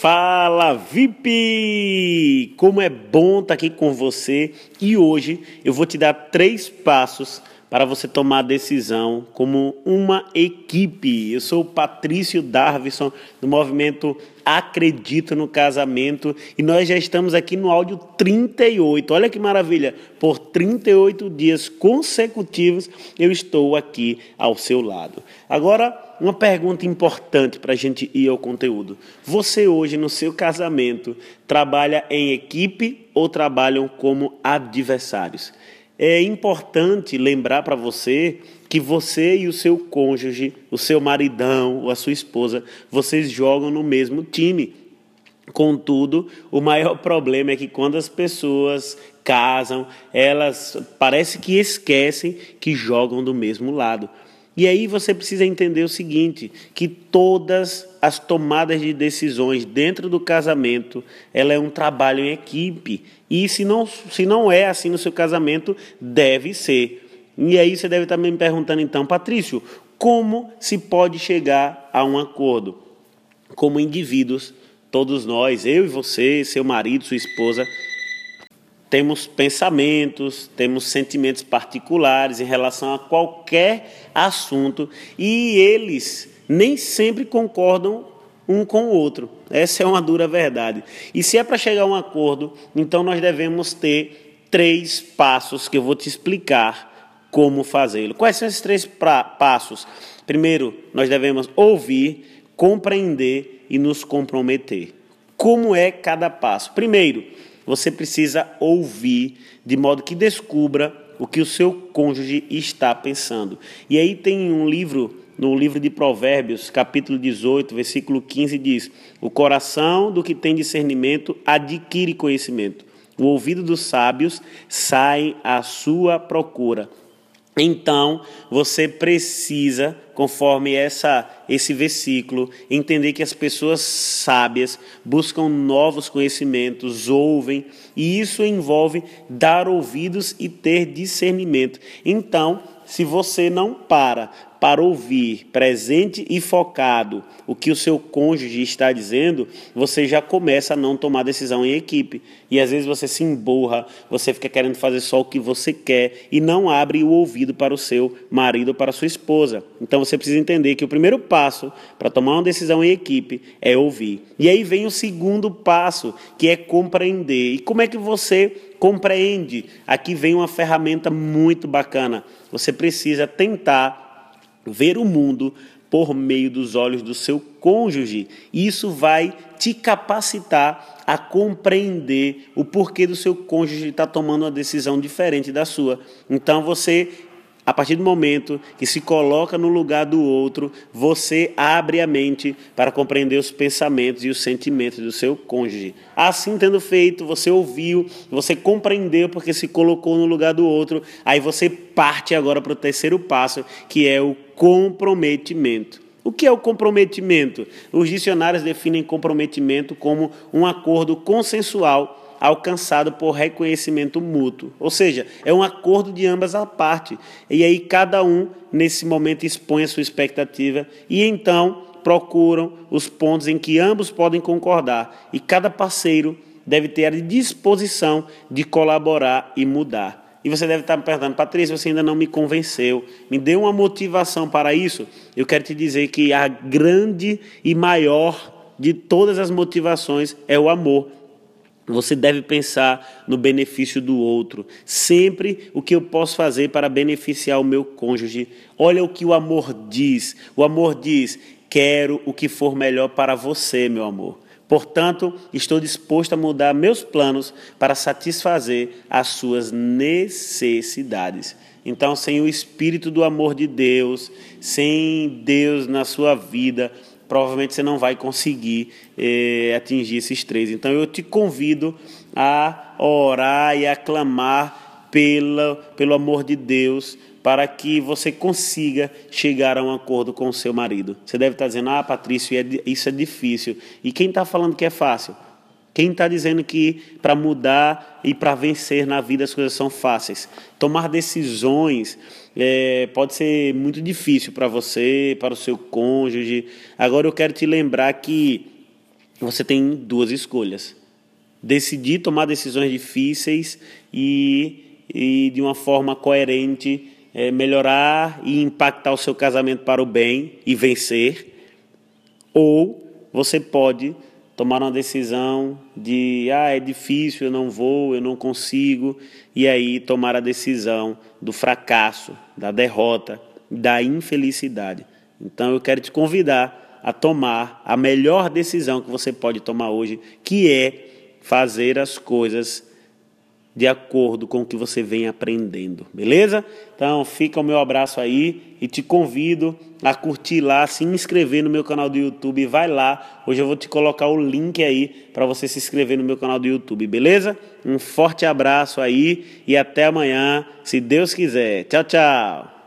Fala VIP! Como é bom estar aqui com você e hoje eu vou te dar três passos para você tomar decisão como uma equipe. Eu sou o Patrício Darvison, do movimento Acredito no Casamento, e nós já estamos aqui no áudio 38. Olha que maravilha! Por 38 dias consecutivos eu estou aqui ao seu lado. Agora, uma pergunta importante para a gente ir ao conteúdo. Você hoje, no seu casamento, trabalha em equipe ou trabalham como adversários? É importante lembrar para você que você e o seu cônjuge, o seu maridão ou a sua esposa, vocês jogam no mesmo time. Contudo, o maior problema é que quando as pessoas casam, elas parece que esquecem que jogam do mesmo lado. E aí você precisa entender o seguinte, que todas as tomadas de decisões dentro do casamento, ela é um trabalho em equipe. E se não, se não é assim no seu casamento, deve ser. E aí você deve estar me perguntando então, Patrício, como se pode chegar a um acordo? Como indivíduos, todos nós, eu e você, seu marido, sua esposa, temos pensamentos, temos sentimentos particulares em relação a qualquer assunto e eles nem sempre concordam um com o outro. Essa é uma dura verdade. E se é para chegar a um acordo, então nós devemos ter três passos que eu vou te explicar como fazê-lo. Quais são esses três passos? Primeiro, nós devemos ouvir, compreender e nos comprometer. Como é cada passo? Primeiro, você precisa ouvir de modo que descubra o que o seu cônjuge está pensando. E aí tem um livro no livro de Provérbios, capítulo 18, versículo 15, diz: O coração do que tem discernimento adquire conhecimento, o ouvido dos sábios sai à sua procura. Então, você precisa, conforme essa, esse versículo, entender que as pessoas sábias buscam novos conhecimentos, ouvem, e isso envolve dar ouvidos e ter discernimento. Então, se você não para para ouvir, presente e focado o que o seu cônjuge está dizendo, você já começa a não tomar decisão em equipe. E às vezes você se emburra, você fica querendo fazer só o que você quer e não abre o ouvido para o seu marido ou para a sua esposa. Então você precisa entender que o primeiro passo para tomar uma decisão em equipe é ouvir. E aí vem o segundo passo, que é compreender. E como é que você compreende? Aqui vem uma ferramenta muito bacana. Você precisa tentar ver o mundo por meio dos olhos do seu cônjuge. Isso vai te capacitar a compreender o porquê do seu cônjuge estar tomando uma decisão diferente da sua. Então você a partir do momento que se coloca no lugar do outro, você abre a mente para compreender os pensamentos e os sentimentos do seu cônjuge. Assim tendo feito, você ouviu, você compreendeu porque se colocou no lugar do outro, aí você parte agora para o terceiro passo, que é o comprometimento. O que é o comprometimento? Os dicionários definem comprometimento como um acordo consensual alcançado por reconhecimento mútuo. Ou seja, é um acordo de ambas as partes. E aí cada um, nesse momento, expõe a sua expectativa e então procuram os pontos em que ambos podem concordar. E cada parceiro deve ter a disposição de colaborar e mudar. E você deve estar me perguntando, Patrícia, você ainda não me convenceu. Me deu uma motivação para isso. Eu quero te dizer que a grande e maior de todas as motivações é o amor. Você deve pensar no benefício do outro. Sempre o que eu posso fazer para beneficiar o meu cônjuge. Olha o que o amor diz. O amor diz: quero o que for melhor para você, meu amor. Portanto, estou disposto a mudar meus planos para satisfazer as suas necessidades. Então, sem o espírito do amor de Deus, sem Deus na sua vida, provavelmente você não vai conseguir eh, atingir esses três. Então eu te convido a orar e a clamar pela, pelo amor de Deus para que você consiga chegar a um acordo com o seu marido. Você deve estar dizendo, ah, Patrício, é isso é difícil. E quem está falando que é fácil? Quem está dizendo que para mudar e para vencer na vida as coisas são fáceis? Tomar decisões é, pode ser muito difícil para você, para o seu cônjuge. Agora eu quero te lembrar que você tem duas escolhas: decidir tomar decisões difíceis e, e de uma forma coerente é, melhorar e impactar o seu casamento para o bem e vencer, ou você pode tomar uma decisão de ah, é difícil, eu não vou, eu não consigo, e aí tomar a decisão do fracasso, da derrota, da infelicidade. Então eu quero te convidar a tomar a melhor decisão que você pode tomar hoje, que é fazer as coisas de acordo com o que você vem aprendendo, beleza? Então fica o meu abraço aí e te convido a curtir lá, se inscrever no meu canal do YouTube, vai lá. Hoje eu vou te colocar o link aí para você se inscrever no meu canal do YouTube, beleza? Um forte abraço aí e até amanhã, se Deus quiser. Tchau, tchau.